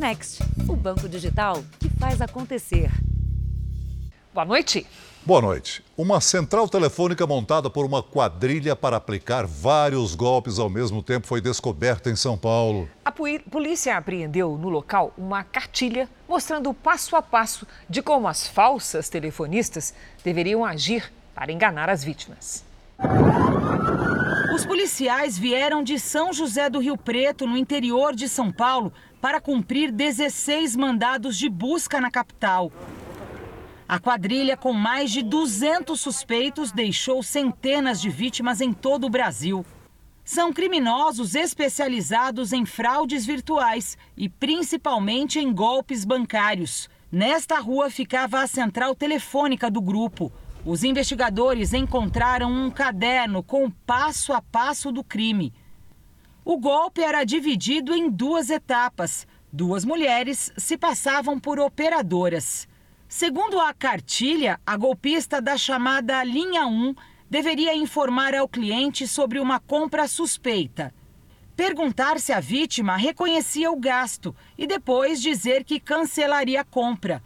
Next, o banco digital que faz acontecer. Boa noite. Boa noite. Uma central telefônica montada por uma quadrilha para aplicar vários golpes ao mesmo tempo foi descoberta em São Paulo. A polícia apreendeu no local uma cartilha mostrando passo a passo de como as falsas telefonistas deveriam agir para enganar as vítimas. Os policiais vieram de São José do Rio Preto, no interior de São Paulo, para cumprir 16 mandados de busca na capital. A quadrilha, com mais de 200 suspeitos, deixou centenas de vítimas em todo o Brasil. São criminosos especializados em fraudes virtuais e principalmente em golpes bancários. Nesta rua ficava a central telefônica do grupo. Os investigadores encontraram um caderno com o passo a passo do crime. O golpe era dividido em duas etapas. Duas mulheres se passavam por operadoras. Segundo a cartilha, a golpista da chamada linha 1 deveria informar ao cliente sobre uma compra suspeita. Perguntar se a vítima reconhecia o gasto e depois dizer que cancelaria a compra.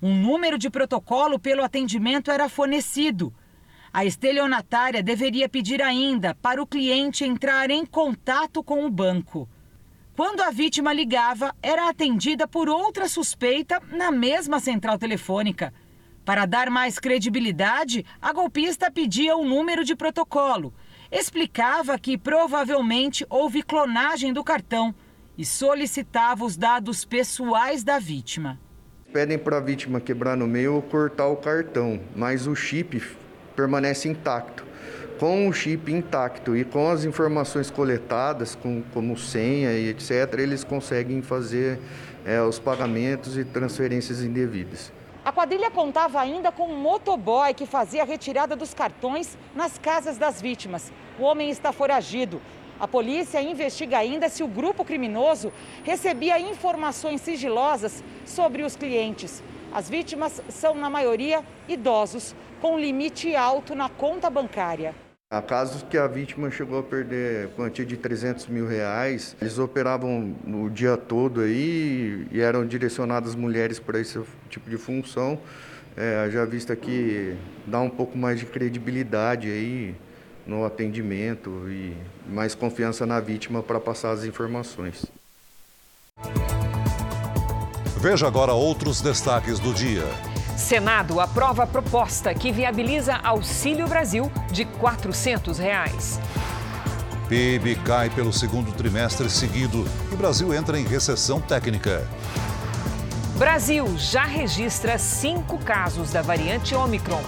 Um número de protocolo pelo atendimento era fornecido. A estelionatária deveria pedir ainda para o cliente entrar em contato com o banco. Quando a vítima ligava, era atendida por outra suspeita na mesma central telefônica. Para dar mais credibilidade, a golpista pedia o número de protocolo. Explicava que provavelmente houve clonagem do cartão e solicitava os dados pessoais da vítima. Pedem para a vítima quebrar no meio ou cortar o cartão, mas o chip permanece intacto com o chip intacto e com as informações coletadas, com, como senha e etc., eles conseguem fazer é, os pagamentos e transferências indevidas. A quadrilha contava ainda com um motoboy que fazia a retirada dos cartões nas casas das vítimas. O homem está foragido. A polícia investiga ainda se o grupo criminoso recebia informações sigilosas sobre os clientes. As vítimas são, na maioria, idosos, com limite alto na conta bancária. Há casos que a vítima chegou a perder quantia de 300 mil reais. Eles operavam o dia todo aí e eram direcionadas mulheres para esse tipo de função. É, já vista que dá um pouco mais de credibilidade aí no atendimento e mais confiança na vítima para passar as informações. Veja agora outros destaques do dia. Senado aprova a proposta que viabiliza Auxílio Brasil de 400 reais. PIB cai pelo segundo trimestre seguido e Brasil entra em recessão técnica. Brasil já registra cinco casos da variante Omicron.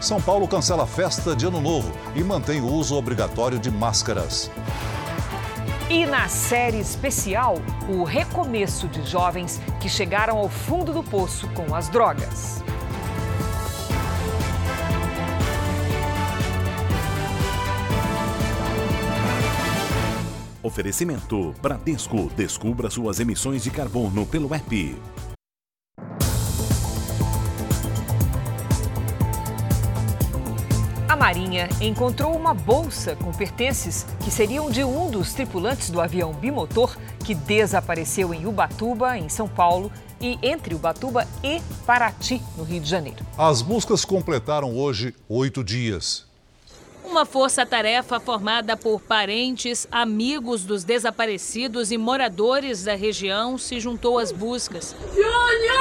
São Paulo cancela a festa de Ano Novo e mantém o uso obrigatório de máscaras. E na série especial, o recomeço de jovens que chegaram ao fundo do poço com as drogas. Oferecimento Bradesco. Descubra suas emissões de carbono pelo app. Marinha encontrou uma bolsa com pertences que seriam de um dos tripulantes do avião bimotor que desapareceu em Ubatuba, em São Paulo, e entre Ubatuba e Paraty, no Rio de Janeiro. As buscas completaram hoje oito dias. Uma força-tarefa formada por parentes, amigos dos desaparecidos e moradores da região se juntou às buscas. Júnior!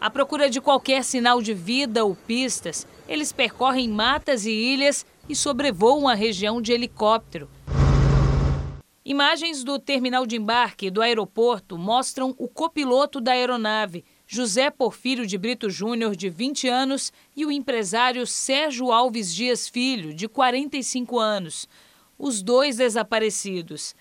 À procura de qualquer sinal de vida ou pistas, eles percorrem matas e ilhas e sobrevoam a região de helicóptero. Imagens do terminal de embarque do aeroporto mostram o copiloto da aeronave, José Porfírio de Brito Júnior, de 20 anos, e o empresário Sérgio Alves Dias Filho, de 45 anos. Os dois desaparecidos.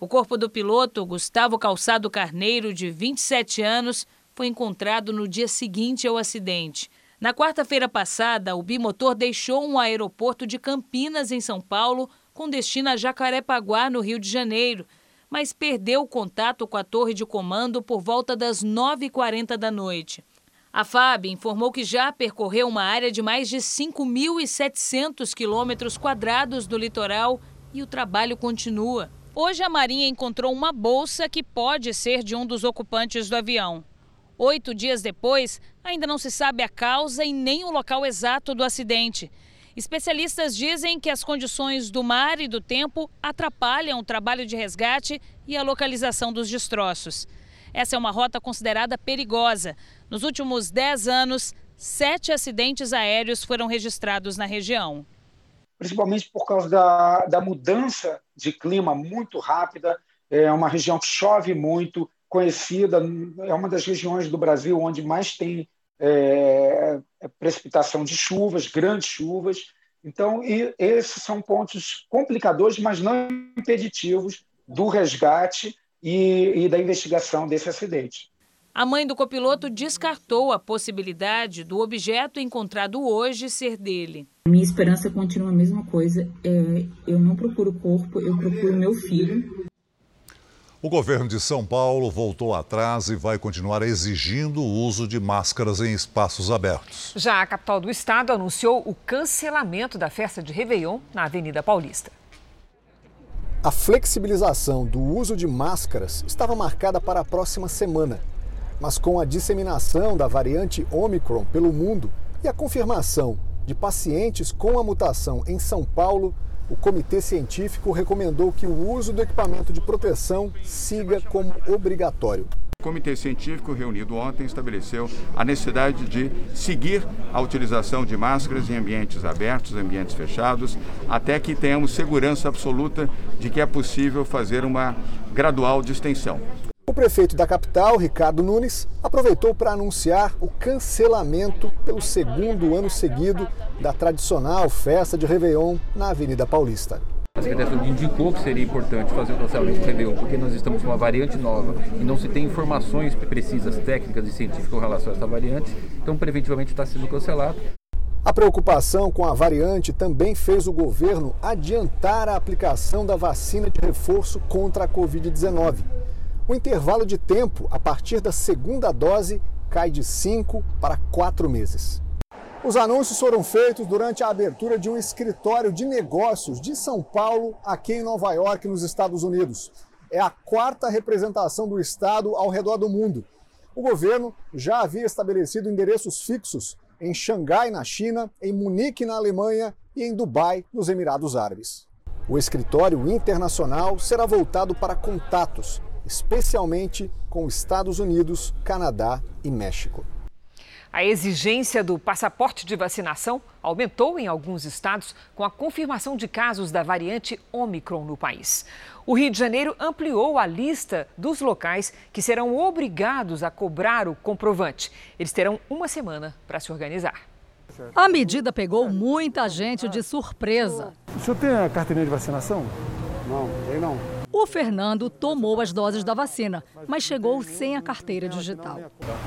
O corpo do piloto, Gustavo Calçado Carneiro, de 27 anos, foi encontrado no dia seguinte ao acidente. Na quarta-feira passada, o bimotor deixou um aeroporto de Campinas, em São Paulo, com destino a Jacarepaguá, no Rio de Janeiro, mas perdeu o contato com a torre de comando por volta das 9h40 da noite. A FAB informou que já percorreu uma área de mais de 5.700 quilômetros quadrados do litoral e o trabalho continua. Hoje a Marinha encontrou uma bolsa que pode ser de um dos ocupantes do avião. Oito dias depois, ainda não se sabe a causa e nem o local exato do acidente. Especialistas dizem que as condições do mar e do tempo atrapalham o trabalho de resgate e a localização dos destroços. Essa é uma rota considerada perigosa. Nos últimos 10 anos, sete acidentes aéreos foram registrados na região. Principalmente por causa da, da mudança de clima muito rápida. É uma região que chove muito, conhecida, é uma das regiões do Brasil onde mais tem é, é, precipitação de chuvas, grandes chuvas. Então, esses são pontos complicadores, mas não impeditivos do resgate e, e da investigação desse acidente. A mãe do copiloto descartou a possibilidade do objeto encontrado hoje ser dele. Minha esperança continua a mesma coisa. É, eu não procuro o corpo, eu procuro meu filho. O governo de São Paulo voltou atrás e vai continuar exigindo o uso de máscaras em espaços abertos. Já a capital do estado anunciou o cancelamento da festa de Réveillon na Avenida Paulista. A flexibilização do uso de máscaras estava marcada para a próxima semana. Mas com a disseminação da variante Omicron pelo mundo e a confirmação de pacientes com a mutação em São Paulo, o comitê científico recomendou que o uso do equipamento de proteção siga como obrigatório. O Comitê Científico reunido ontem estabeleceu a necessidade de seguir a utilização de máscaras em ambientes abertos, ambientes fechados, até que tenhamos segurança absoluta de que é possível fazer uma gradual distensão. O prefeito da capital, Ricardo Nunes, aproveitou para anunciar o cancelamento pelo segundo ano seguido da tradicional festa de Réveillon na Avenida Paulista. A Secretaria indicou que seria importante fazer o cancelamento do Réveillon, porque nós estamos com uma variante nova e não se tem informações precisas, técnicas e científicas com relação a essa variante, então preventivamente está sendo cancelado. A preocupação com a variante também fez o governo adiantar a aplicação da vacina de reforço contra a Covid-19. O intervalo de tempo a partir da segunda dose cai de cinco para quatro meses. Os anúncios foram feitos durante a abertura de um escritório de negócios de São Paulo, aqui em Nova York, nos Estados Unidos. É a quarta representação do Estado ao redor do mundo. O governo já havia estabelecido endereços fixos em Xangai, na China, em Munique, na Alemanha e em Dubai, nos Emirados Árabes. O escritório internacional será voltado para contatos especialmente com Estados Unidos, Canadá e México. A exigência do passaporte de vacinação aumentou em alguns estados com a confirmação de casos da variante Omicron no país. O Rio de Janeiro ampliou a lista dos locais que serão obrigados a cobrar o comprovante. Eles terão uma semana para se organizar. A medida pegou muita gente de surpresa. O senhor tem a carteirinha de vacinação? Não, tem não. O Fernando tomou as doses da vacina, mas chegou sem a carteira digital.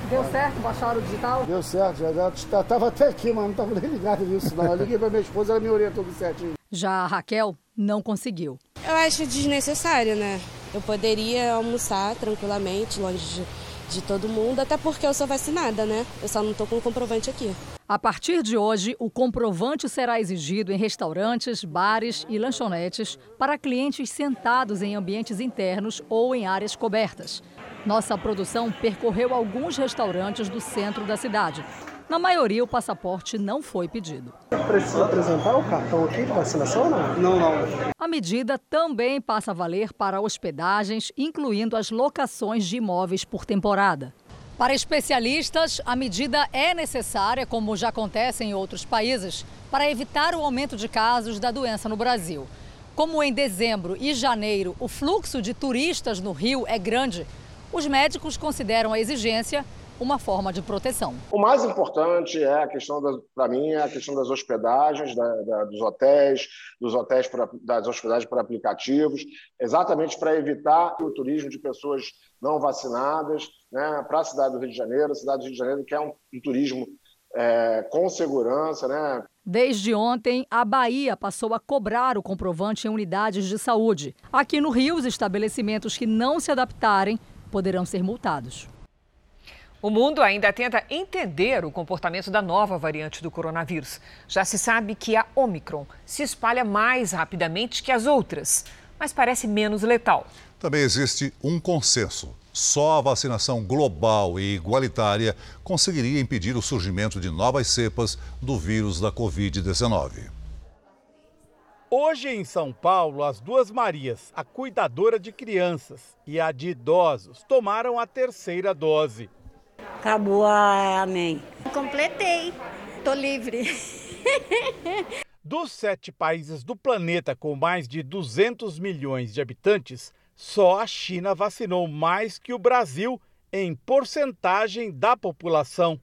Deu certo baixar o digital? Deu certo, já estava até aqui, mas não estava nem ligado nisso não. Eu liguei para minha esposa, ela me orientou tudo certinho. Já a Raquel não conseguiu. Eu acho desnecessário, né? Eu poderia almoçar tranquilamente, longe de, de todo mundo, até porque eu sou vacinada, né? Eu só não estou com o comprovante aqui. A partir de hoje, o comprovante será exigido em restaurantes, bares e lanchonetes para clientes sentados em ambientes internos ou em áreas cobertas. Nossa produção percorreu alguns restaurantes do centro da cidade. Na maioria, o passaporte não foi pedido. Precisa apresentar o cartão aqui de vacinação não? Não, não. A medida também passa a valer para hospedagens, incluindo as locações de imóveis por temporada. Para especialistas, a medida é necessária, como já acontece em outros países, para evitar o aumento de casos da doença no Brasil. Como em dezembro e janeiro o fluxo de turistas no Rio é grande, os médicos consideram a exigência uma forma de proteção. O mais importante é a questão, para mim, é a questão das hospedagens, da, da, dos hotéis, dos hotéis pra, das hospedagens por aplicativos, exatamente para evitar o turismo de pessoas não vacinadas né, para a cidade do Rio de Janeiro, a cidade do Rio de Janeiro que é um, um turismo é, com segurança, né? Desde ontem, a Bahia passou a cobrar o comprovante em unidades de saúde. Aqui no Rio, os estabelecimentos que não se adaptarem poderão ser multados. O mundo ainda tenta entender o comportamento da nova variante do coronavírus. Já se sabe que a Omicron se espalha mais rapidamente que as outras. mas parece menos letal. Também existe um consenso. Só a vacinação global e igualitária conseguiria impedir o surgimento de novas cepas do vírus da Covid-19. Hoje em São Paulo, as duas Marias, a cuidadora de crianças e a de idosos, tomaram a terceira dose. Acabou amém. Completei. Tô livre. Dos sete países do planeta com mais de 200 milhões de habitantes, só a China vacinou mais que o Brasil em porcentagem da população.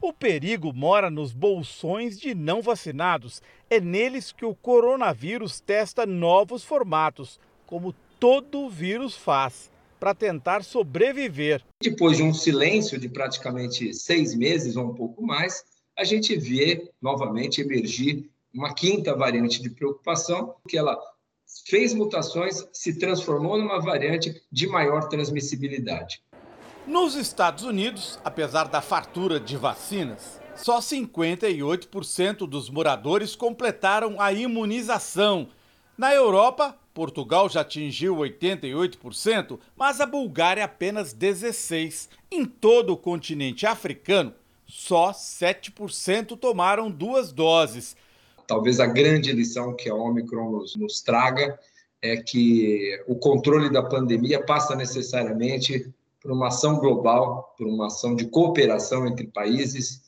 O perigo mora nos bolsões de não vacinados. É neles que o coronavírus testa novos formatos, como todo vírus faz, para tentar sobreviver. Depois de um silêncio de praticamente seis meses ou um pouco mais, a gente vê novamente emergir uma quinta variante de preocupação, que ela fez mutações, se transformou numa variante de maior transmissibilidade. Nos Estados Unidos, apesar da fartura de vacinas, só 58% dos moradores completaram a imunização. Na Europa, Portugal já atingiu 88%, mas a Bulgária apenas 16%. Em todo o continente africano, só 7% tomaram duas doses. Talvez a grande lição que a Omicron nos, nos traga é que o controle da pandemia passa necessariamente por uma ação global, por uma ação de cooperação entre países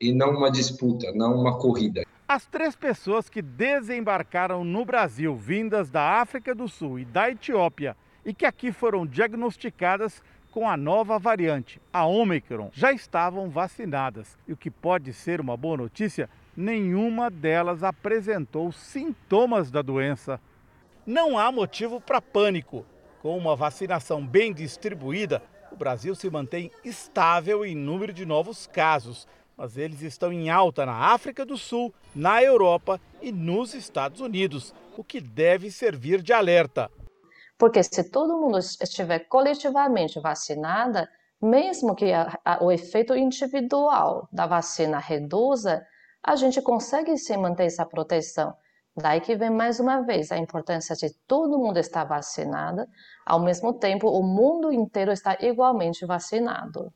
e não uma disputa, não uma corrida. As três pessoas que desembarcaram no Brasil, vindas da África do Sul e da Etiópia, e que aqui foram diagnosticadas com a nova variante, a Omicron, já estavam vacinadas. E o que pode ser uma boa notícia, nenhuma delas apresentou sintomas da doença. Não há motivo para pânico. Com uma vacinação bem distribuída, o Brasil se mantém estável em número de novos casos, mas eles estão em alta na África do Sul, na Europa e nos Estados Unidos, o que deve servir de alerta. Porque se todo mundo estiver coletivamente vacinada, mesmo que a, a, o efeito individual da vacina reduza, a gente consegue sim manter essa proteção. Daí que vem mais uma vez a importância de todo mundo estar vacinado, ao mesmo tempo o mundo inteiro está igualmente vacinado.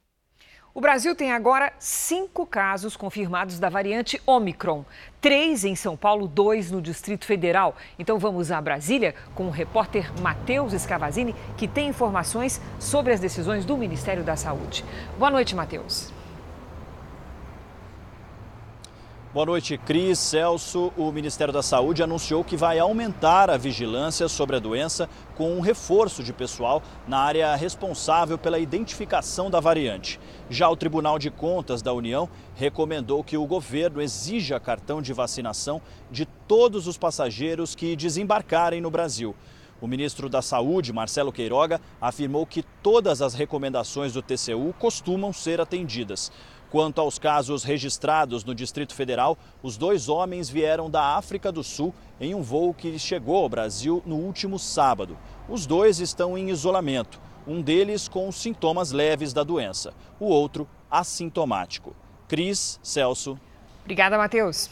O Brasil tem agora cinco casos confirmados da variante Omicron. Três em São Paulo, dois no Distrito Federal. Então vamos a Brasília com o repórter Matheus Escavazini, que tem informações sobre as decisões do Ministério da Saúde. Boa noite, Matheus. Boa noite, Cris. Celso, o Ministério da Saúde anunciou que vai aumentar a vigilância sobre a doença com um reforço de pessoal na área responsável pela identificação da variante. Já o Tribunal de Contas da União recomendou que o governo exija cartão de vacinação de todos os passageiros que desembarcarem no Brasil. O ministro da Saúde, Marcelo Queiroga, afirmou que todas as recomendações do TCU costumam ser atendidas. Quanto aos casos registrados no Distrito Federal, os dois homens vieram da África do Sul em um voo que chegou ao Brasil no último sábado. Os dois estão em isolamento, um deles com sintomas leves da doença, o outro assintomático. Cris, Celso. Obrigada, Matheus.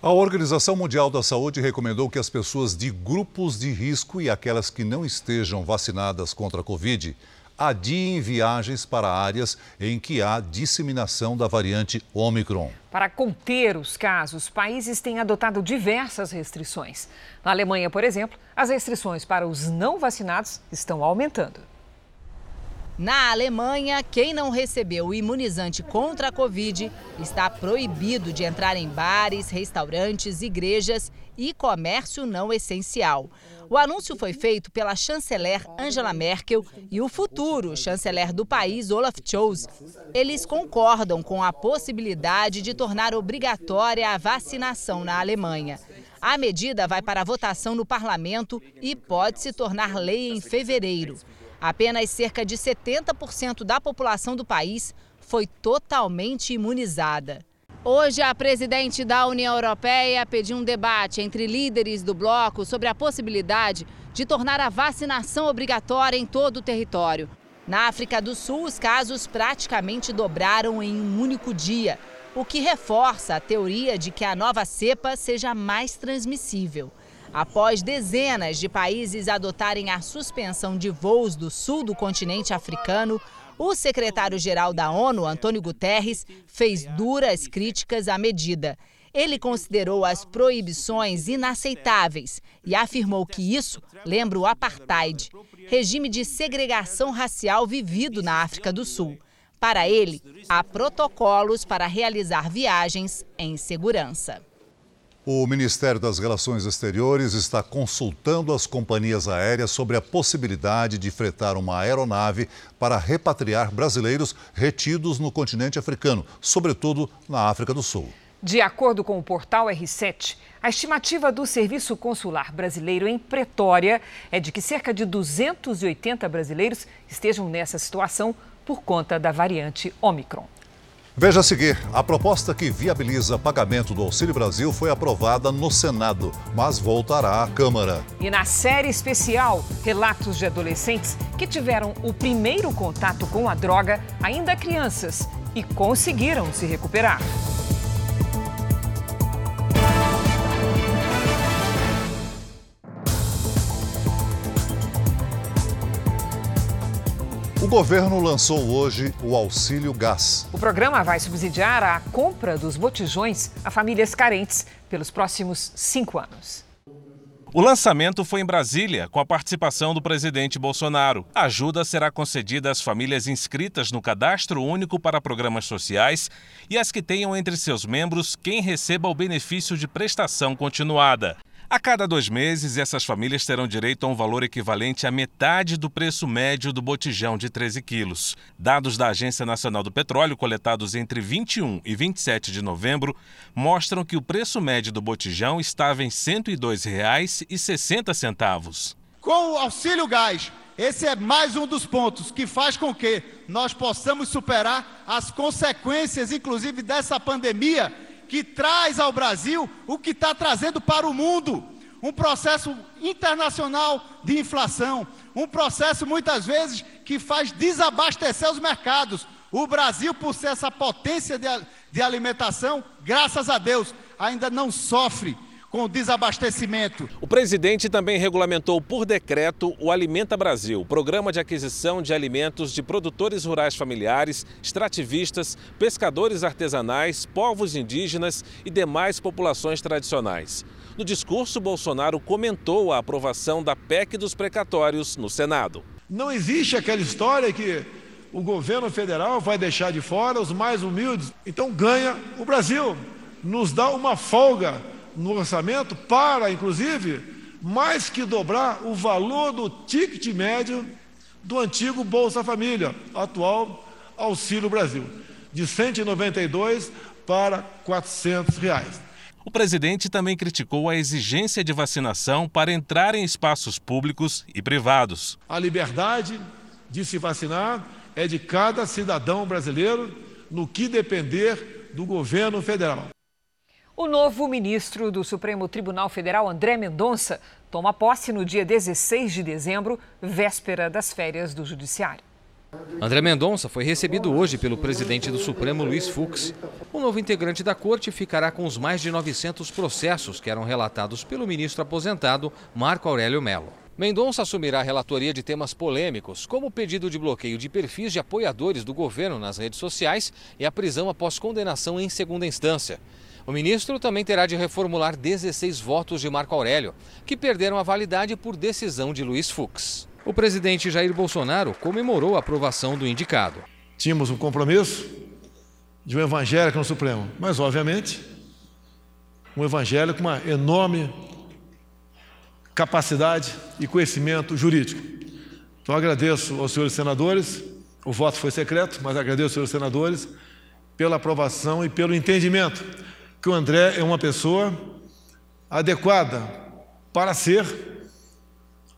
A Organização Mundial da Saúde recomendou que as pessoas de grupos de risco e aquelas que não estejam vacinadas contra a Covid adiem viagens para áreas em que há disseminação da variante Omicron. Para conter os casos, países têm adotado diversas restrições. Na Alemanha, por exemplo, as restrições para os não vacinados estão aumentando. Na Alemanha, quem não recebeu o imunizante contra a Covid está proibido de entrar em bares, restaurantes, igrejas e comércio não essencial. O anúncio foi feito pela chanceler Angela Merkel e o futuro chanceler do país, Olaf Scholz. Eles concordam com a possibilidade de tornar obrigatória a vacinação na Alemanha. A medida vai para votação no parlamento e pode se tornar lei em fevereiro. Apenas cerca de 70% da população do país foi totalmente imunizada. Hoje, a presidente da União Europeia pediu um debate entre líderes do bloco sobre a possibilidade de tornar a vacinação obrigatória em todo o território. Na África do Sul, os casos praticamente dobraram em um único dia, o que reforça a teoria de que a nova cepa seja mais transmissível. Após dezenas de países adotarem a suspensão de voos do sul do continente africano, o secretário-geral da ONU, Antônio Guterres, fez duras críticas à medida. Ele considerou as proibições inaceitáveis e afirmou que isso lembra o apartheid, regime de segregação racial vivido na África do Sul. Para ele, há protocolos para realizar viagens em segurança. O Ministério das Relações Exteriores está consultando as companhias aéreas sobre a possibilidade de fretar uma aeronave para repatriar brasileiros retidos no continente africano, sobretudo na África do Sul. De acordo com o portal R7, a estimativa do Serviço Consular Brasileiro em Pretória é de que cerca de 280 brasileiros estejam nessa situação por conta da variante Omicron. Veja a seguir: a proposta que viabiliza pagamento do Auxílio Brasil foi aprovada no Senado, mas voltará à Câmara. E na série especial, relatos de adolescentes que tiveram o primeiro contato com a droga ainda crianças e conseguiram se recuperar. O governo lançou hoje o Auxílio Gás. O programa vai subsidiar a compra dos botijões a famílias carentes pelos próximos cinco anos. O lançamento foi em Brasília, com a participação do presidente Bolsonaro. A ajuda será concedida às famílias inscritas no Cadastro Único para Programas Sociais e às que tenham entre seus membros quem receba o benefício de prestação continuada. A cada dois meses, essas famílias terão direito a um valor equivalente à metade do preço médio do botijão de 13 quilos. Dados da Agência Nacional do Petróleo, coletados entre 21 e 27 de novembro, mostram que o preço médio do botijão estava em R$ 102,60. Com o auxílio gás, esse é mais um dos pontos que faz com que nós possamos superar as consequências, inclusive, dessa pandemia que traz ao Brasil o que está trazendo para o mundo. Um processo internacional de inflação, um processo muitas vezes que faz desabastecer os mercados. O Brasil, por ser essa potência de, de alimentação, graças a Deus, ainda não sofre com o desabastecimento. O presidente também regulamentou por decreto o Alimenta Brasil, programa de aquisição de alimentos de produtores rurais familiares, extrativistas, pescadores artesanais, povos indígenas e demais populações tradicionais. No discurso, Bolsonaro comentou a aprovação da PEC dos precatórios no Senado. Não existe aquela história que o governo federal vai deixar de fora os mais humildes. Então ganha o Brasil, nos dá uma folga no orçamento para, inclusive, mais que dobrar o valor do ticket médio do antigo Bolsa Família, atual Auxílio Brasil, de 192 para 400 reais. O presidente também criticou a exigência de vacinação para entrar em espaços públicos e privados. A liberdade de se vacinar é de cada cidadão brasileiro no que depender do governo federal. O novo ministro do Supremo Tribunal Federal, André Mendonça, toma posse no dia 16 de dezembro, véspera das férias do Judiciário. André Mendonça foi recebido hoje pelo presidente do Supremo, Luiz Fux. O novo integrante da corte ficará com os mais de 900 processos que eram relatados pelo ministro aposentado, Marco Aurélio Mello. Mendonça assumirá a relatoria de temas polêmicos, como o pedido de bloqueio de perfis de apoiadores do governo nas redes sociais e a prisão após condenação em segunda instância. O ministro também terá de reformular 16 votos de Marco Aurélio, que perderam a validade por decisão de Luiz Fux. O presidente Jair Bolsonaro comemorou a aprovação do indicado. Tínhamos um compromisso de um evangélico no Supremo, mas, obviamente, um evangélico com uma enorme capacidade e conhecimento jurídico. Então, agradeço aos senhores senadores, o voto foi secreto, mas agradeço aos senhores senadores pela aprovação e pelo entendimento que o André é uma pessoa adequada para ser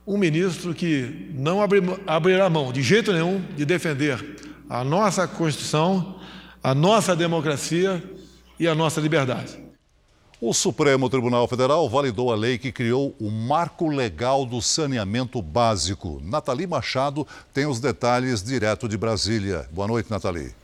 um ministro que não abrirá mão de jeito nenhum de defender a nossa Constituição, a nossa democracia e a nossa liberdade. O Supremo Tribunal Federal validou a lei que criou o Marco Legal do Saneamento Básico. Nathalie Machado tem os detalhes direto de Brasília. Boa noite, Nathalie.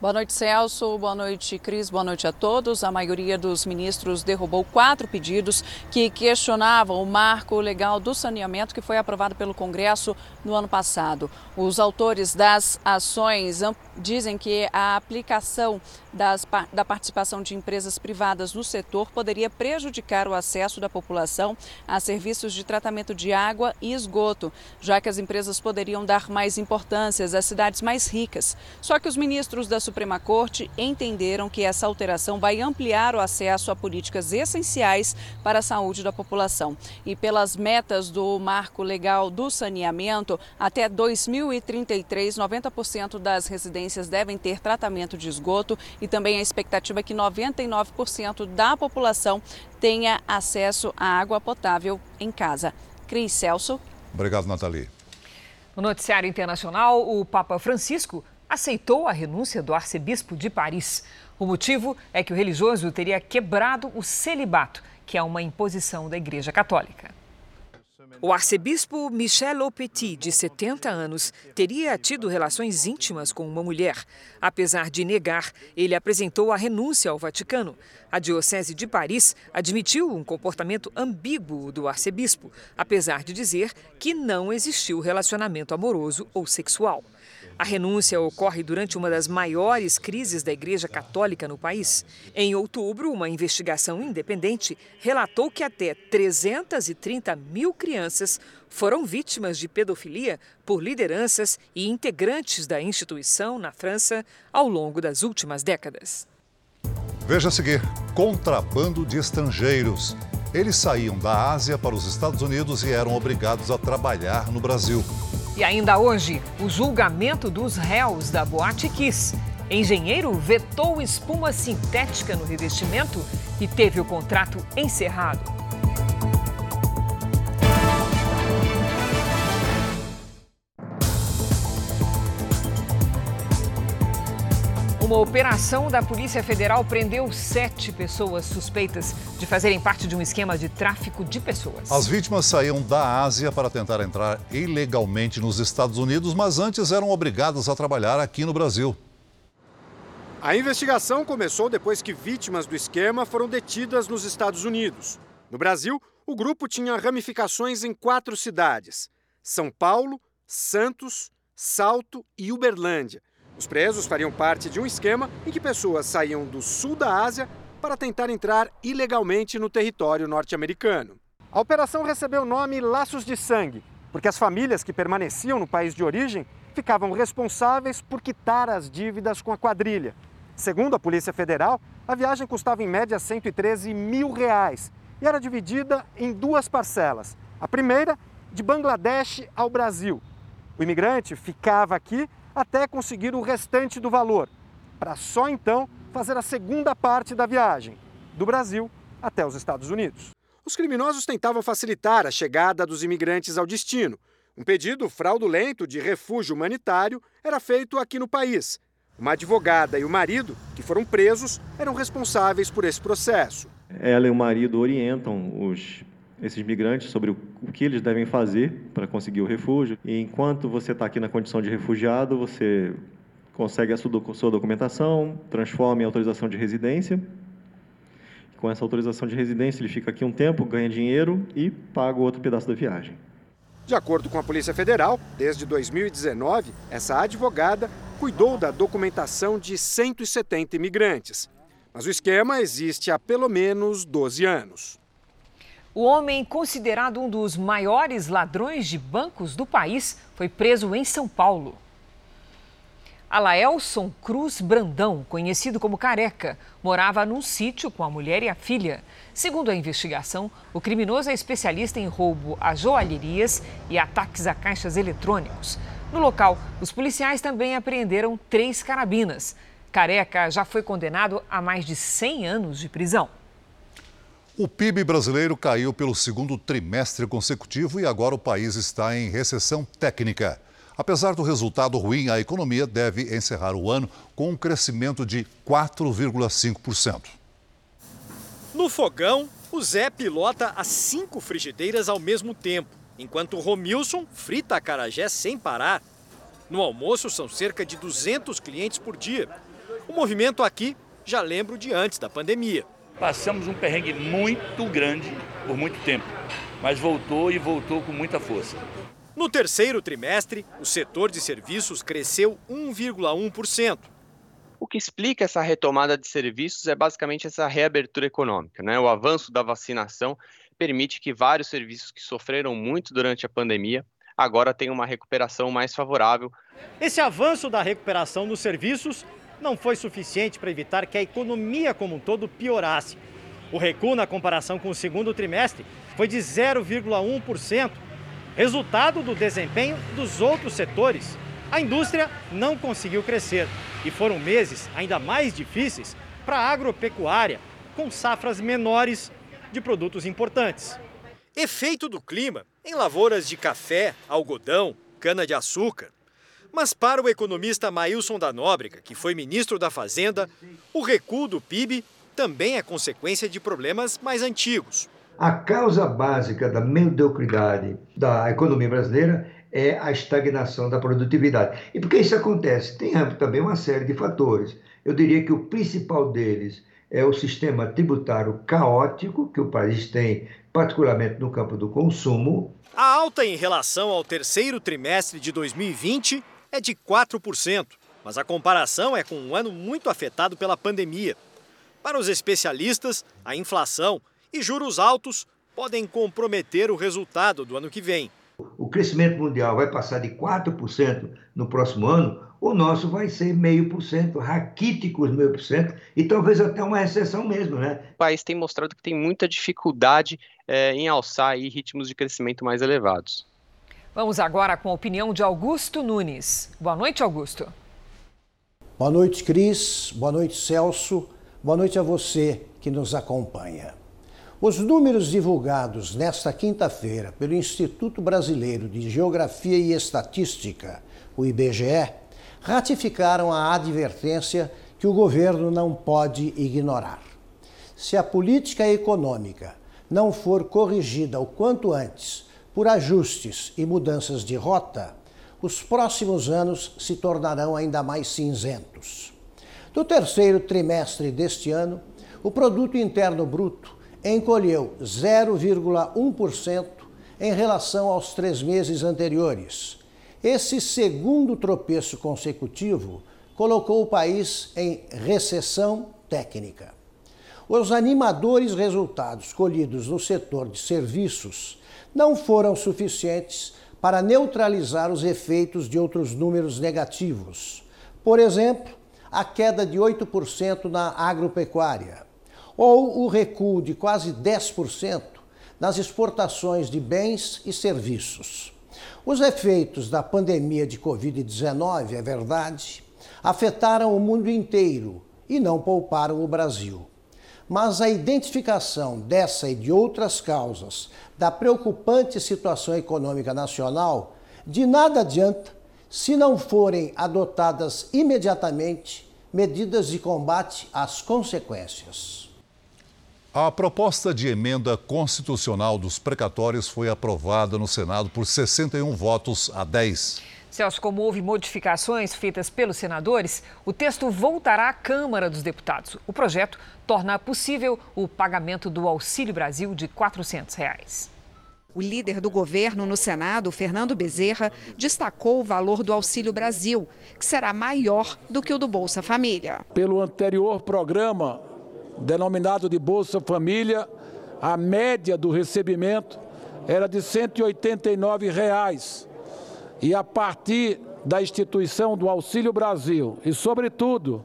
Boa noite, Celso. Boa noite, Cris. Boa noite a todos. A maioria dos ministros derrubou quatro pedidos que questionavam o marco legal do saneamento que foi aprovado pelo Congresso no ano passado. Os autores das ações dizem que a aplicação das, da participação de empresas privadas no setor poderia prejudicar o acesso da população a serviços de tratamento de água e esgoto, já que as empresas poderiam dar mais importância às cidades mais ricas. Só que os ministros da Suprema Corte entenderam que essa alteração vai ampliar o acesso a políticas essenciais para a saúde da população. E pelas metas do marco legal do saneamento, até 2033, 90% das residências devem ter tratamento de esgoto e também a expectativa é que 99% da população tenha acesso à água potável em casa. Cris Celso. Obrigado, Nathalie. No noticiário internacional, o Papa Francisco aceitou a renúncia do arcebispo de Paris. O motivo é que o religioso teria quebrado o celibato, que é uma imposição da Igreja Católica. O arcebispo Michel Aupetit, de 70 anos, teria tido relações íntimas com uma mulher. Apesar de negar, ele apresentou a renúncia ao Vaticano. A Diocese de Paris admitiu um comportamento ambíguo do arcebispo, apesar de dizer que não existiu relacionamento amoroso ou sexual. A renúncia ocorre durante uma das maiores crises da Igreja Católica no país. Em outubro, uma investigação independente relatou que até 330 mil crianças foram vítimas de pedofilia por lideranças e integrantes da instituição na França ao longo das últimas décadas. Veja a seguir: contrabando de estrangeiros. Eles saíam da Ásia para os Estados Unidos e eram obrigados a trabalhar no Brasil. E ainda hoje, o julgamento dos réus da Boate Kiss. Engenheiro vetou espuma sintética no revestimento e teve o contrato encerrado. Uma operação da Polícia Federal prendeu sete pessoas suspeitas de fazerem parte de um esquema de tráfico de pessoas. As vítimas saíam da Ásia para tentar entrar ilegalmente nos Estados Unidos, mas antes eram obrigadas a trabalhar aqui no Brasil. A investigação começou depois que vítimas do esquema foram detidas nos Estados Unidos. No Brasil, o grupo tinha ramificações em quatro cidades: São Paulo, Santos, Salto e Uberlândia. Os presos fariam parte de um esquema em que pessoas saíam do sul da Ásia para tentar entrar ilegalmente no território norte-americano. A operação recebeu o nome Laços de Sangue, porque as famílias que permaneciam no país de origem ficavam responsáveis por quitar as dívidas com a quadrilha. Segundo a Polícia Federal, a viagem custava em média 113 mil reais e era dividida em duas parcelas. A primeira, de Bangladesh ao Brasil. O imigrante ficava aqui até conseguir o restante do valor, para só então fazer a segunda parte da viagem, do Brasil até os Estados Unidos. Os criminosos tentavam facilitar a chegada dos imigrantes ao destino. Um pedido fraudulento de refúgio humanitário era feito aqui no país. Uma advogada e o marido, que foram presos, eram responsáveis por esse processo. Ela e o marido orientam os esses migrantes sobre o, que eles devem fazer para conseguir o refúgio. E enquanto você está aqui na condição de refugiado, você consegue a sua documentação, transforma em autorização de residência. Com essa autorização de residência, ele fica aqui um tempo, ganha dinheiro e paga o outro pedaço da viagem. De acordo com a Polícia Federal, desde 2019, essa advogada cuidou da documentação de 170 imigrantes. Mas o esquema existe há pelo menos 12 anos. O homem considerado um dos maiores ladrões de bancos do país foi preso em São Paulo. Alaelson Cruz Brandão, conhecido como Careca, morava num sítio com a mulher e a filha. Segundo a investigação, o criminoso é especialista em roubo a joalherias e ataques a caixas eletrônicos. No local, os policiais também apreenderam três carabinas. Careca já foi condenado a mais de 100 anos de prisão. O PIB brasileiro caiu pelo segundo trimestre consecutivo e agora o país está em recessão técnica. Apesar do resultado ruim, a economia deve encerrar o ano com um crescimento de 4,5%. No fogão, o Zé pilota as cinco frigideiras ao mesmo tempo, enquanto o Romilson frita a carajé sem parar. No almoço, são cerca de 200 clientes por dia. O movimento aqui já lembro de antes da pandemia. Passamos um perrengue muito grande por muito tempo, mas voltou e voltou com muita força. No terceiro trimestre, o setor de serviços cresceu 1,1%. O que explica essa retomada de serviços é basicamente essa reabertura econômica. Né? O avanço da vacinação permite que vários serviços que sofreram muito durante a pandemia agora tenham uma recuperação mais favorável. Esse avanço da recuperação dos serviços não foi suficiente para evitar que a economia como um todo piorasse. O recuo na comparação com o segundo trimestre foi de 0,1%, resultado do desempenho dos outros setores. A indústria não conseguiu crescer e foram meses ainda mais difíceis para a agropecuária, com safras menores de produtos importantes. Efeito do clima em lavouras de café, algodão, cana-de-açúcar. Mas para o economista Mailson da Nóbrega, que foi ministro da Fazenda, o recuo do PIB também é consequência de problemas mais antigos. A causa básica da mediocridade da economia brasileira é a estagnação da produtividade. E por que isso acontece? Tem também uma série de fatores. Eu diria que o principal deles é o sistema tributário caótico que o país tem, particularmente no campo do consumo. A alta em relação ao terceiro trimestre de 2020 é de 4%, mas a comparação é com um ano muito afetado pela pandemia. Para os especialistas, a inflação e juros altos podem comprometer o resultado do ano que vem o crescimento mundial vai passar de 4% no próximo ano, o nosso vai ser meio por cento, raquíticos meio por cento, e talvez até uma recessão mesmo, né? O país tem mostrado que tem muita dificuldade é, em alçar aí ritmos de crescimento mais elevados. Vamos agora com a opinião de Augusto Nunes. Boa noite, Augusto. Boa noite, Cris. Boa noite, Celso. Boa noite a você que nos acompanha. Os números divulgados nesta quinta-feira pelo Instituto Brasileiro de Geografia e Estatística, o IBGE, ratificaram a advertência que o governo não pode ignorar. Se a política econômica não for corrigida o quanto antes por ajustes e mudanças de rota, os próximos anos se tornarão ainda mais cinzentos. No terceiro trimestre deste ano, o produto interno bruto encolheu 0,1% em relação aos três meses anteriores. Esse segundo tropeço consecutivo colocou o país em recessão técnica. Os animadores resultados colhidos no setor de serviços não foram suficientes para neutralizar os efeitos de outros números negativos. Por exemplo, a queda de 8% na agropecuária, ou o recuo de quase 10% nas exportações de bens e serviços. Os efeitos da pandemia de Covid-19, é verdade, afetaram o mundo inteiro e não pouparam o Brasil. Mas a identificação dessa e de outras causas da preocupante situação econômica nacional de nada adianta se não forem adotadas imediatamente medidas de combate às consequências. A proposta de emenda constitucional dos precatórios foi aprovada no Senado por 61 votos a 10. Celso, como houve modificações feitas pelos senadores, o texto voltará à Câmara dos Deputados. O projeto torna possível o pagamento do Auxílio Brasil de 400 reais. O líder do governo no Senado, Fernando Bezerra, destacou o valor do Auxílio Brasil, que será maior do que o do Bolsa Família. Pelo anterior programa, denominado de Bolsa Família, a média do recebimento era de 189 reais. E a partir da instituição do Auxílio Brasil e, sobretudo,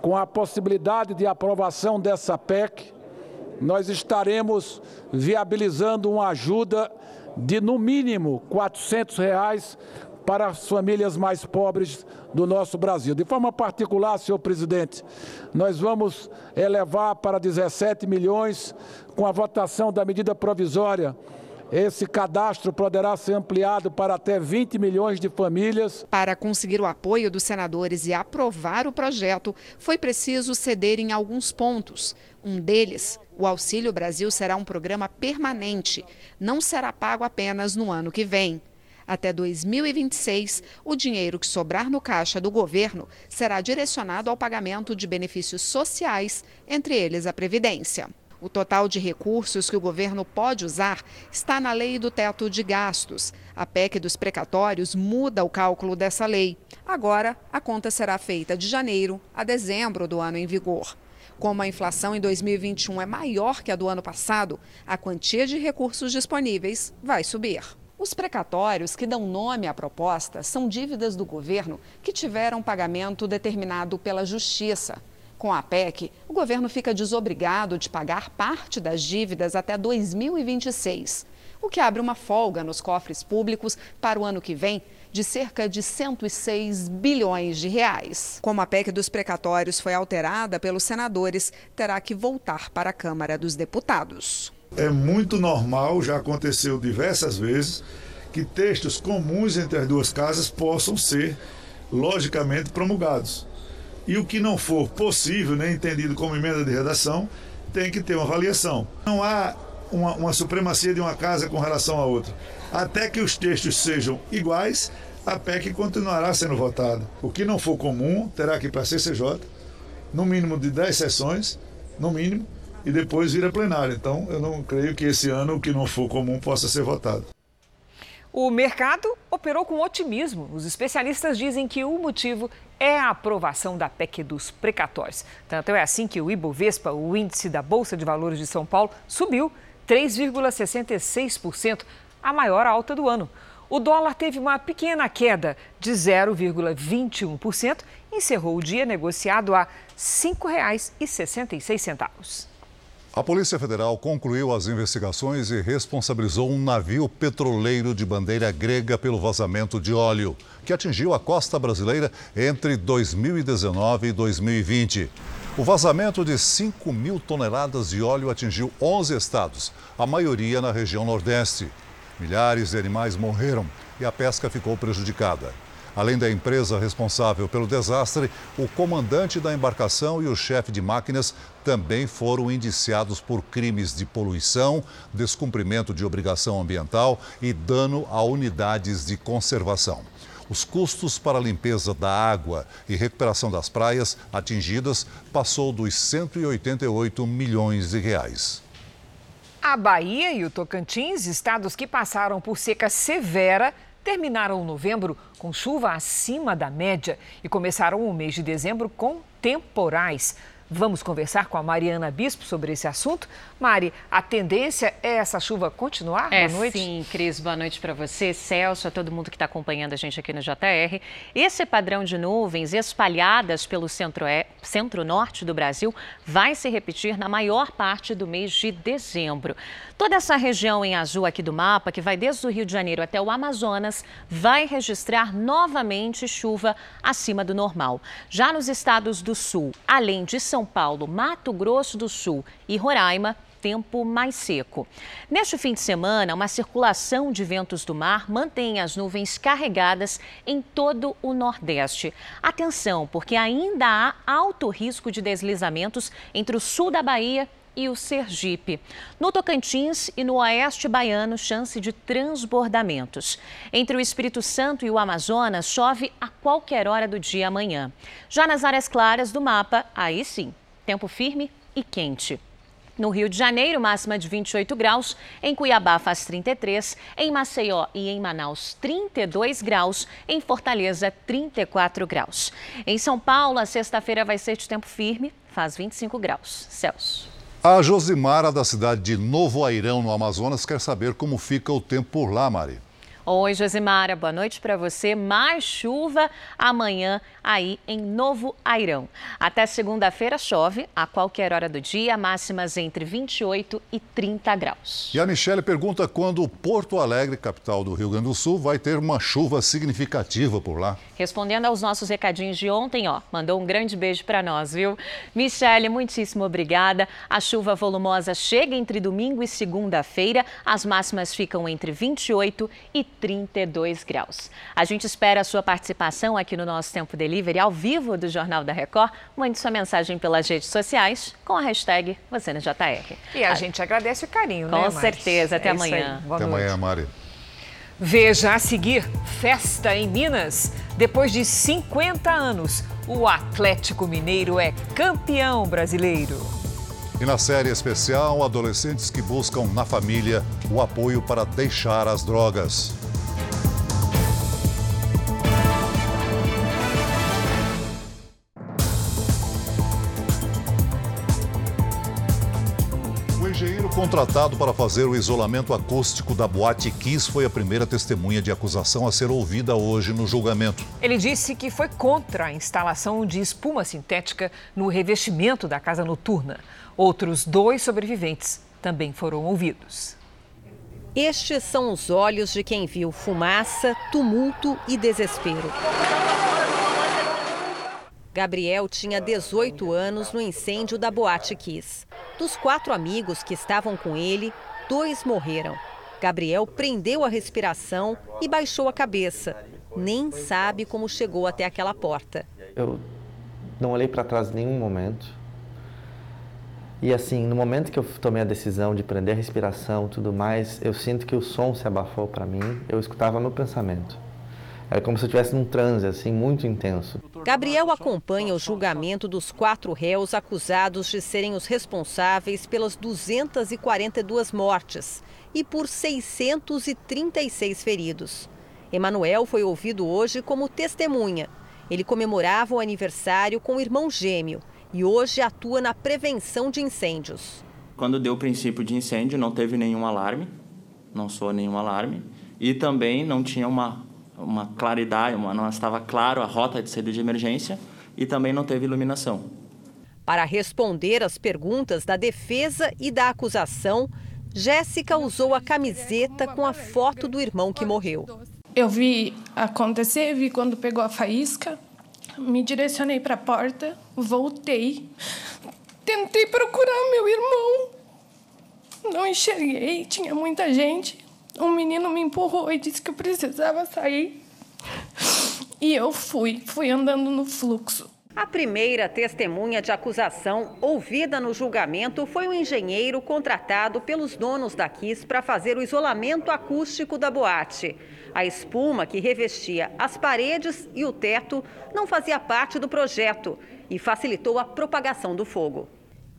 com a possibilidade de aprovação dessa PEC, nós estaremos viabilizando uma ajuda de no mínimo 400 reais para as famílias mais pobres do nosso Brasil. De forma particular, senhor presidente, nós vamos elevar para 17 milhões com a votação da medida provisória. Esse cadastro poderá ser ampliado para até 20 milhões de famílias. Para conseguir o apoio dos senadores e aprovar o projeto, foi preciso ceder em alguns pontos. Um deles, o Auxílio Brasil será um programa permanente, não será pago apenas no ano que vem. Até 2026, o dinheiro que sobrar no caixa do governo será direcionado ao pagamento de benefícios sociais, entre eles a Previdência. O total de recursos que o governo pode usar está na lei do teto de gastos. A PEC dos precatórios muda o cálculo dessa lei. Agora, a conta será feita de janeiro a dezembro do ano em vigor. Como a inflação em 2021 é maior que a do ano passado, a quantia de recursos disponíveis vai subir. Os precatórios que dão nome à proposta são dívidas do governo que tiveram pagamento determinado pela Justiça. Com a PEC, o governo fica desobrigado de pagar parte das dívidas até 2026, o que abre uma folga nos cofres públicos para o ano que vem de cerca de 106 bilhões de reais. Como a PEC dos precatórios foi alterada pelos senadores, terá que voltar para a Câmara dos Deputados. É muito normal, já aconteceu diversas vezes, que textos comuns entre as duas casas possam ser logicamente promulgados. E o que não for possível, nem entendido como emenda de redação, tem que ter uma avaliação. Não há uma, uma supremacia de uma casa com relação à outra. Até que os textos sejam iguais, a PEC continuará sendo votada. O que não for comum terá que ir para a CCJ, no mínimo de 10 sessões, no mínimo, e depois vir a plenário. Então, eu não creio que esse ano o que não for comum possa ser votado. O mercado operou com otimismo. Os especialistas dizem que o motivo é a aprovação da PEC dos precatórios. Tanto é assim que o Ibovespa, o índice da Bolsa de Valores de São Paulo, subiu 3,66%, a maior alta do ano. O dólar teve uma pequena queda de 0,21% e encerrou o dia negociado a R$ 5,66. A Polícia Federal concluiu as investigações e responsabilizou um navio petroleiro de bandeira grega pelo vazamento de óleo, que atingiu a costa brasileira entre 2019 e 2020. O vazamento de 5 mil toneladas de óleo atingiu 11 estados, a maioria na região Nordeste. Milhares de animais morreram e a pesca ficou prejudicada. Além da empresa responsável pelo desastre, o comandante da embarcação e o chefe de máquinas também foram indiciados por crimes de poluição, descumprimento de obrigação ambiental e dano a unidades de conservação. Os custos para a limpeza da água e recuperação das praias atingidas passou dos 188 milhões de reais. A Bahia e o Tocantins, estados que passaram por seca severa, terminaram novembro com chuva acima da média e começaram o mês de dezembro com temporais. Vamos conversar com a Mariana Bispo sobre esse assunto. Mari, a tendência é essa chuva continuar? É, Boa noite. Sim, Cris, boa noite para você, Celso, a todo mundo que está acompanhando a gente aqui no JR. Esse padrão de nuvens espalhadas pelo centro-norte centro do Brasil vai se repetir na maior parte do mês de dezembro. Toda essa região em azul aqui do mapa, que vai desde o Rio de Janeiro até o Amazonas, vai registrar novamente chuva acima do normal. Já nos estados do sul, além de São Paulo, Mato Grosso do Sul e Roraima, tempo mais seco. Neste fim de semana, uma circulação de ventos do mar mantém as nuvens carregadas em todo o Nordeste. Atenção, porque ainda há alto risco de deslizamentos entre o sul da Bahia e o Sergipe. No Tocantins e no Oeste Baiano, chance de transbordamentos. Entre o Espírito Santo e o Amazonas, chove a qualquer hora do dia amanhã. Já nas áreas claras do mapa, aí sim, tempo firme e quente. No Rio de Janeiro, máxima de 28 graus. Em Cuiabá, faz 33. Em Maceió e em Manaus, 32 graus. Em Fortaleza, 34 graus. Em São Paulo, a sexta-feira vai ser de tempo firme, faz 25 graus. Celso. A Josimara, da cidade de Novo Airão, no Amazonas, quer saber como fica o tempo por lá, Mari. Oi, Josimara, boa noite para você. Mais chuva amanhã aí em Novo Airão. Até segunda-feira chove a qualquer hora do dia, máximas entre 28 e 30 graus. E a Michelle pergunta quando Porto Alegre, capital do Rio Grande do Sul, vai ter uma chuva significativa por lá. Respondendo aos nossos recadinhos de ontem, ó, mandou um grande beijo para nós, viu? Michelle, muitíssimo obrigada. A chuva volumosa chega entre domingo e segunda-feira. As máximas ficam entre 28 e 32 graus. A gente espera a sua participação aqui no nosso Tempo Delivery ao vivo do Jornal da Record. Mande sua mensagem pelas redes sociais com a hashtag você no JR. E a, a... gente agradece o carinho, com né, Com certeza. Até é amanhã. Até amanhã, Mari. Veja a seguir: festa em Minas. Depois de 50 anos, o Atlético Mineiro é campeão brasileiro. E na série especial, adolescentes que buscam na família o apoio para deixar as drogas. Contratado para fazer o isolamento acústico da Boate Kiss foi a primeira testemunha de acusação a ser ouvida hoje no julgamento. Ele disse que foi contra a instalação de espuma sintética no revestimento da casa noturna. Outros dois sobreviventes também foram ouvidos. Estes são os olhos de quem viu fumaça, tumulto e desespero. Gabriel tinha 18 anos no incêndio da Boate Kiss. Dos quatro amigos que estavam com ele, dois morreram. Gabriel prendeu a respiração e baixou a cabeça. Nem sabe como chegou até aquela porta. Eu não olhei para trás em nenhum momento. E assim, no momento que eu tomei a decisão de prender a respiração, tudo mais, eu sinto que o som se abafou para mim. Eu escutava meu pensamento. Era como se eu estivesse num transe assim muito intenso. Gabriel acompanha o julgamento dos quatro réus acusados de serem os responsáveis pelas 242 mortes e por 636 feridos. Emanuel foi ouvido hoje como testemunha. Ele comemorava o aniversário com o irmão gêmeo e hoje atua na prevenção de incêndios. Quando deu o princípio de incêndio, não teve nenhum alarme, não soou nenhum alarme, e também não tinha uma uma claridade, uma, não estava claro a rota de saída de emergência e também não teve iluminação. Para responder às perguntas da defesa e da acusação, Jéssica usou a camiseta com a foto do irmão que morreu. Eu vi acontecer, vi quando pegou a faísca, me direcionei para a porta, voltei, tentei procurar meu irmão. Não enxerguei, tinha muita gente um menino me empurrou e disse que eu precisava sair. E eu fui, fui andando no fluxo. A primeira testemunha de acusação ouvida no julgamento foi o engenheiro contratado pelos donos da Kiss para fazer o isolamento acústico da boate. A espuma que revestia as paredes e o teto não fazia parte do projeto e facilitou a propagação do fogo.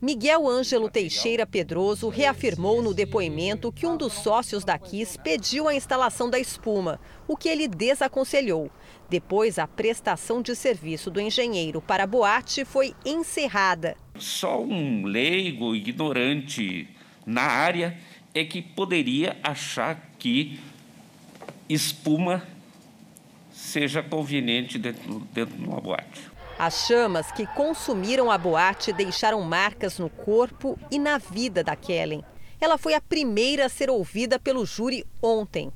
Miguel Ângelo Teixeira Pedroso reafirmou no depoimento que um dos sócios da Kiss pediu a instalação da espuma, o que ele desaconselhou. Depois, a prestação de serviço do engenheiro para a boate foi encerrada. Só um leigo ignorante na área é que poderia achar que espuma seja conveniente dentro, dentro de uma boate. As chamas que consumiram a boate deixaram marcas no corpo e na vida da Kellen. Ela foi a primeira a ser ouvida pelo júri ontem.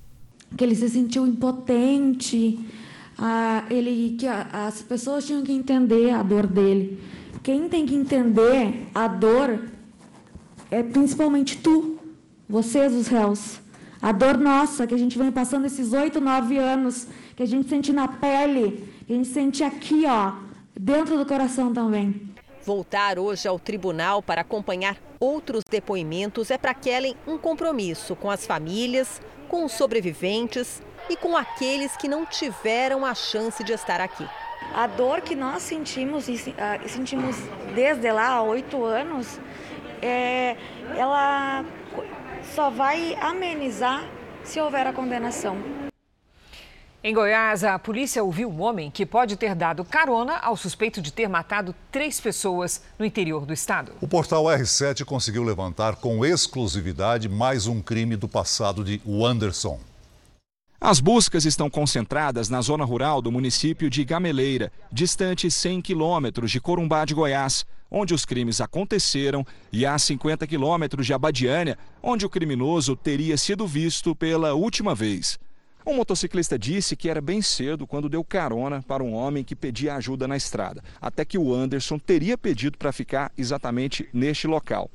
Que ele se sentiu impotente, ah, ele, que as pessoas tinham que entender a dor dele. Quem tem que entender a dor é principalmente tu, vocês, os réus. A dor nossa, que a gente vem passando esses oito, nove anos, que a gente sente na pele, que a gente sente aqui, ó, dentro do coração também. Voltar hoje ao tribunal para acompanhar outros depoimentos é para Kellen um compromisso com as famílias, com os sobreviventes e com aqueles que não tiveram a chance de estar aqui. A dor que nós sentimos e ah, sentimos desde lá há oito anos, é, ela só vai amenizar se houver a condenação. Em Goiás, a polícia ouviu um homem que pode ter dado carona ao suspeito de ter matado três pessoas no interior do estado. O portal R7 conseguiu levantar com exclusividade mais um crime do passado de Wanderson. As buscas estão concentradas na zona rural do município de Gameleira, distante 100 quilômetros de Corumbá de Goiás, onde os crimes aconteceram, e a 50 quilômetros de Abadiânia, onde o criminoso teria sido visto pela última vez. Um motociclista disse que era bem cedo quando deu carona para um homem que pedia ajuda na estrada, até que o Anderson teria pedido para ficar exatamente neste local.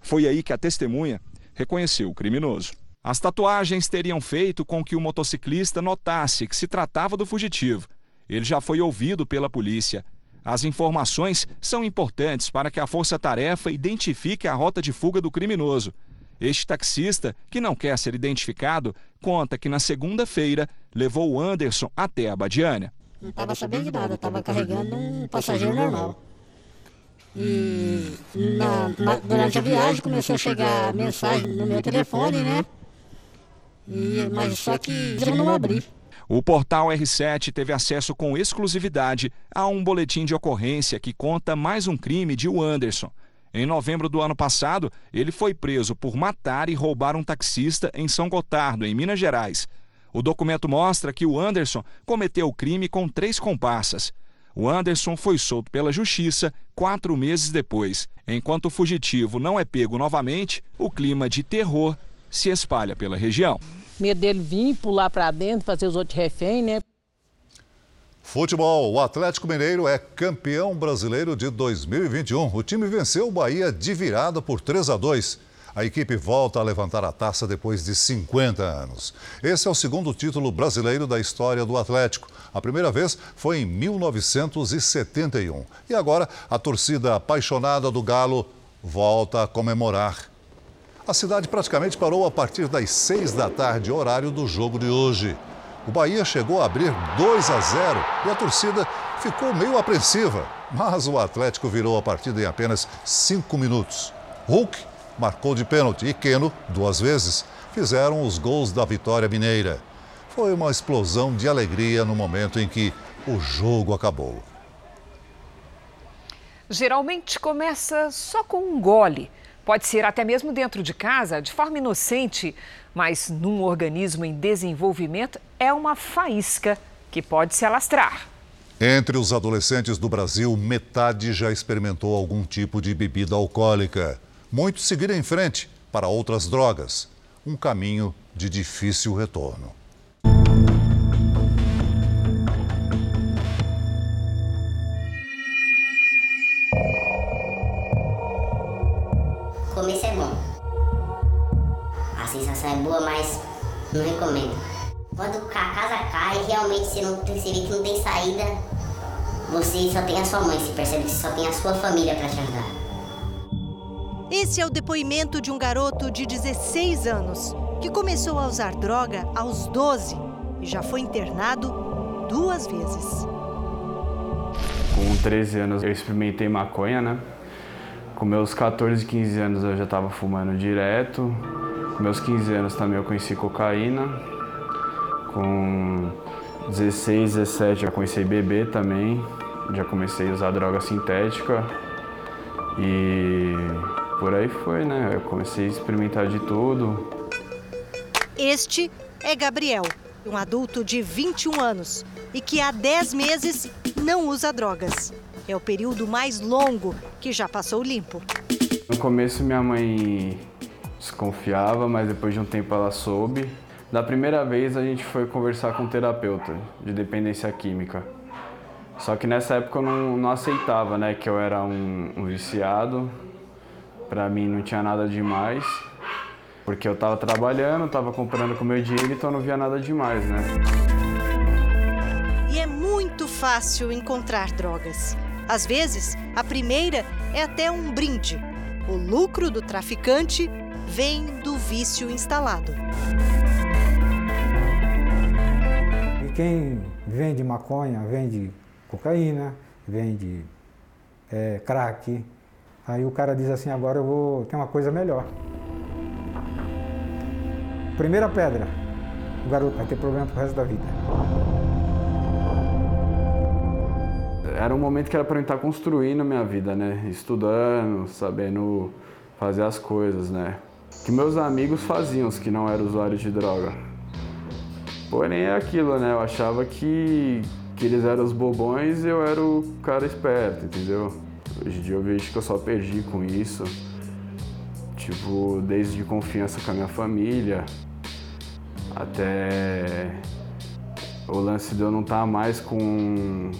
Foi aí que a testemunha reconheceu o criminoso. As tatuagens teriam feito com que o motociclista notasse que se tratava do fugitivo. Ele já foi ouvido pela polícia. As informações são importantes para que a força-tarefa identifique a rota de fuga do criminoso. Este taxista, que não quer ser identificado, conta que na segunda-feira levou o Anderson até a Badiânia. Não estava sabendo de nada, estava carregando um passageiro normal. E na, na, durante a viagem começou a chegar mensagem no meu telefone, né? E, mas só que eu não abri. O portal R7 teve acesso com exclusividade a um boletim de ocorrência que conta mais um crime de Anderson. Em novembro do ano passado, ele foi preso por matar e roubar um taxista em São Gotardo, em Minas Gerais. O documento mostra que o Anderson cometeu o crime com três comparsas. O Anderson foi solto pela justiça quatro meses depois. Enquanto o fugitivo não é pego novamente, o clima de terror se espalha pela região. Medo dele vir, pular para dentro, fazer os outros reféns, né? Futebol. O Atlético Mineiro é campeão brasileiro de 2021. O time venceu o Bahia de virada por 3 a 2. A equipe volta a levantar a taça depois de 50 anos. Esse é o segundo título brasileiro da história do Atlético. A primeira vez foi em 1971. E agora a torcida apaixonada do Galo volta a comemorar. A cidade praticamente parou a partir das 6 da tarde, horário do jogo de hoje. O Bahia chegou a abrir 2 a 0 e a torcida ficou meio apreensiva. Mas o Atlético virou a partida em apenas 5 minutos. Hulk marcou de pênalti e Keno, duas vezes, fizeram os gols da vitória mineira. Foi uma explosão de alegria no momento em que o jogo acabou. Geralmente começa só com um gole. Pode ser até mesmo dentro de casa, de forma inocente, mas num organismo em desenvolvimento é uma faísca que pode se alastrar. Entre os adolescentes do Brasil, metade já experimentou algum tipo de bebida alcoólica. Muitos seguiram em frente para outras drogas. Um caminho de difícil retorno. A sensação é boa, mas não recomendo. Quando a casa cai, realmente você, não, você vê que não tem saída, você só tem a sua mãe, você percebe que você só tem a sua família para te ajudar. Esse é o depoimento de um garoto de 16 anos que começou a usar droga aos 12 e já foi internado duas vezes. Com 13 anos eu experimentei maconha, né? Com meus 14, 15 anos eu já estava fumando direto. Com meus 15 anos também eu conheci cocaína. Com 16, 17 já comecei a beber também. Já comecei a usar droga sintética. E por aí foi, né? Eu comecei a experimentar de tudo. Este é Gabriel, um adulto de 21 anos e que há 10 meses não usa drogas. É o período mais longo que já passou limpo. No começo minha mãe desconfiava, mas depois de um tempo ela soube. Da primeira vez a gente foi conversar com um terapeuta de dependência química. Só que nessa época eu não, não aceitava, né, que eu era um, um viciado. Para mim não tinha nada demais, porque eu estava trabalhando, estava comprando com meu dinheiro, então não via nada demais, né? E é muito fácil encontrar drogas. Às vezes, a primeira é até um brinde. O lucro do traficante vem do vício instalado. E quem vende maconha, vende cocaína, vende é, crack. Aí o cara diz assim: agora eu vou ter uma coisa melhor. Primeira pedra: o garoto vai ter problema pro resto da vida. era um momento que era para eu estar construindo a minha vida, né? Estudando, sabendo fazer as coisas, né? Que meus amigos faziam, os que não eram usuários de droga. Porém é aquilo, né? Eu achava que, que eles eram os bobões e eu era o cara esperto, entendeu? Hoje em dia eu vejo que eu só perdi com isso. Tipo, desde confiança com a minha família, até o lance de eu não estar mais com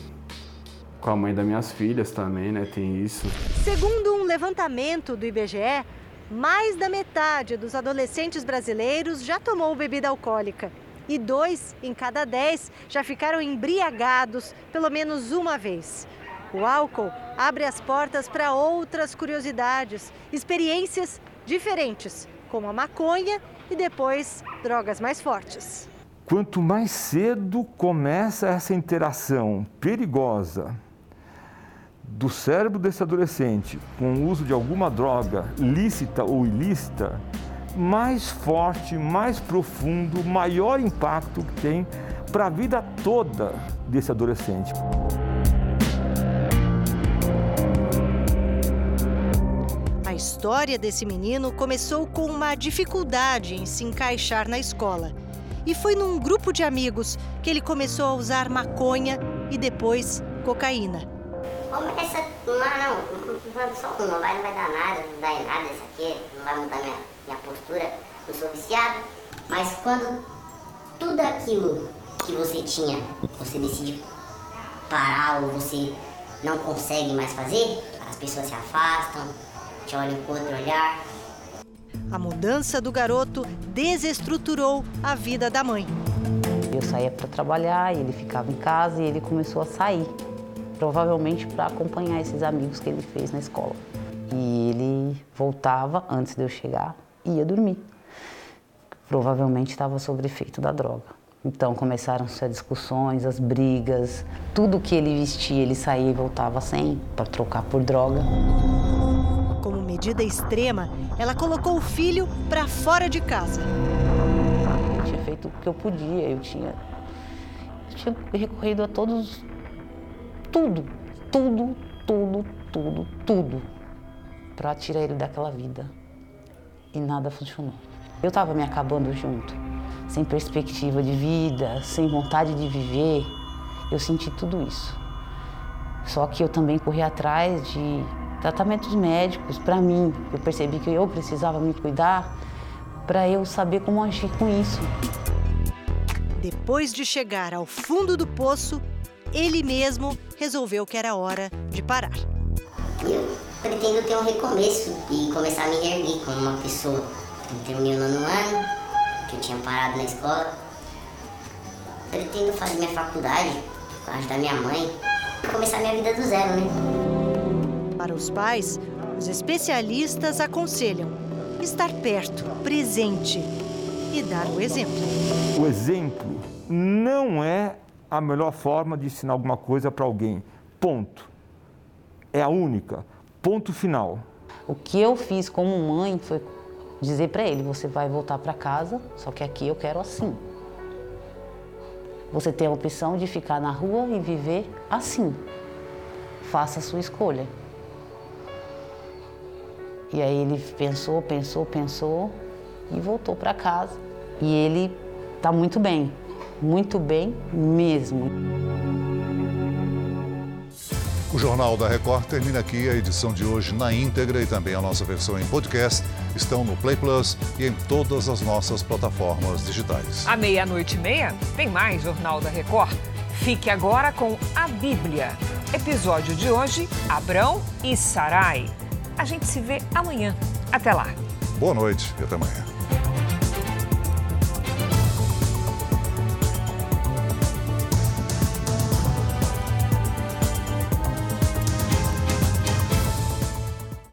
com a mãe das minhas filhas também, né? Tem isso. Segundo um levantamento do IBGE, mais da metade dos adolescentes brasileiros já tomou bebida alcoólica. E dois em cada dez já ficaram embriagados pelo menos uma vez. O álcool abre as portas para outras curiosidades, experiências diferentes, como a maconha e depois drogas mais fortes. Quanto mais cedo começa essa interação perigosa do cérebro desse adolescente com o uso de alguma droga lícita ou ilícita, mais forte, mais profundo, maior impacto que tem para a vida toda desse adolescente. A história desse menino começou com uma dificuldade em se encaixar na escola. E foi num grupo de amigos que ele começou a usar maconha e depois cocaína. Começa uma, não, só uma, vai, não vai dar nada, não dá em nada isso aqui, não vai mudar minha, minha postura, não sou viciado. Mas quando tudo aquilo que você tinha, você decide parar ou você não consegue mais fazer, as pessoas se afastam, te olham com outro olhar. A mudança do garoto desestruturou a vida da mãe. Eu saía para trabalhar ele ficava em casa e ele começou a sair, provavelmente para acompanhar esses amigos que ele fez na escola. E ele voltava antes de eu chegar e ia dormir. Provavelmente estava sob efeito da droga. Então começaram-se as discussões, as brigas, tudo que ele vestia, ele saía e voltava sem para trocar por droga. Como medida extrema, ela colocou o filho para fora de casa. Eu tinha feito o que eu podia, eu tinha, eu tinha recorrido a todos, tudo, tudo, tudo, tudo, tudo, para tirar ele daquela vida. E nada funcionou. Eu estava me acabando junto sem perspectiva de vida, sem vontade de viver. Eu senti tudo isso. Só que eu também corri atrás de tratamentos médicos para mim. Eu percebi que eu precisava me cuidar para eu saber como agir com isso. Depois de chegar ao fundo do poço, ele mesmo resolveu que era hora de parar. Eu pretendo ter um recomeço e começar a me reerguer como uma pessoa. Eu terminei o nono ano, que eu tinha parado na escola. Pretendo fazer minha faculdade, ajudar minha mãe, começar minha vida do zero, né? Para os pais, os especialistas aconselham estar perto, presente e dar o exemplo. O exemplo não é a melhor forma de ensinar alguma coisa para alguém. Ponto. É a única. Ponto final. O que eu fiz como mãe foi dizer para ele: você vai voltar para casa, só que aqui eu quero assim. Você tem a opção de ficar na rua e viver assim. Faça a sua escolha. E aí ele pensou, pensou, pensou e voltou para casa. E ele está muito bem, muito bem mesmo. O Jornal da Record termina aqui. A edição de hoje na íntegra e também a nossa versão em podcast estão no Play Plus e em todas as nossas plataformas digitais. À meia-noite e meia, tem mais Jornal da Record. Fique agora com a Bíblia. Episódio de hoje: Abrão e Sarai. A gente se vê amanhã. Até lá. Boa noite e até amanhã.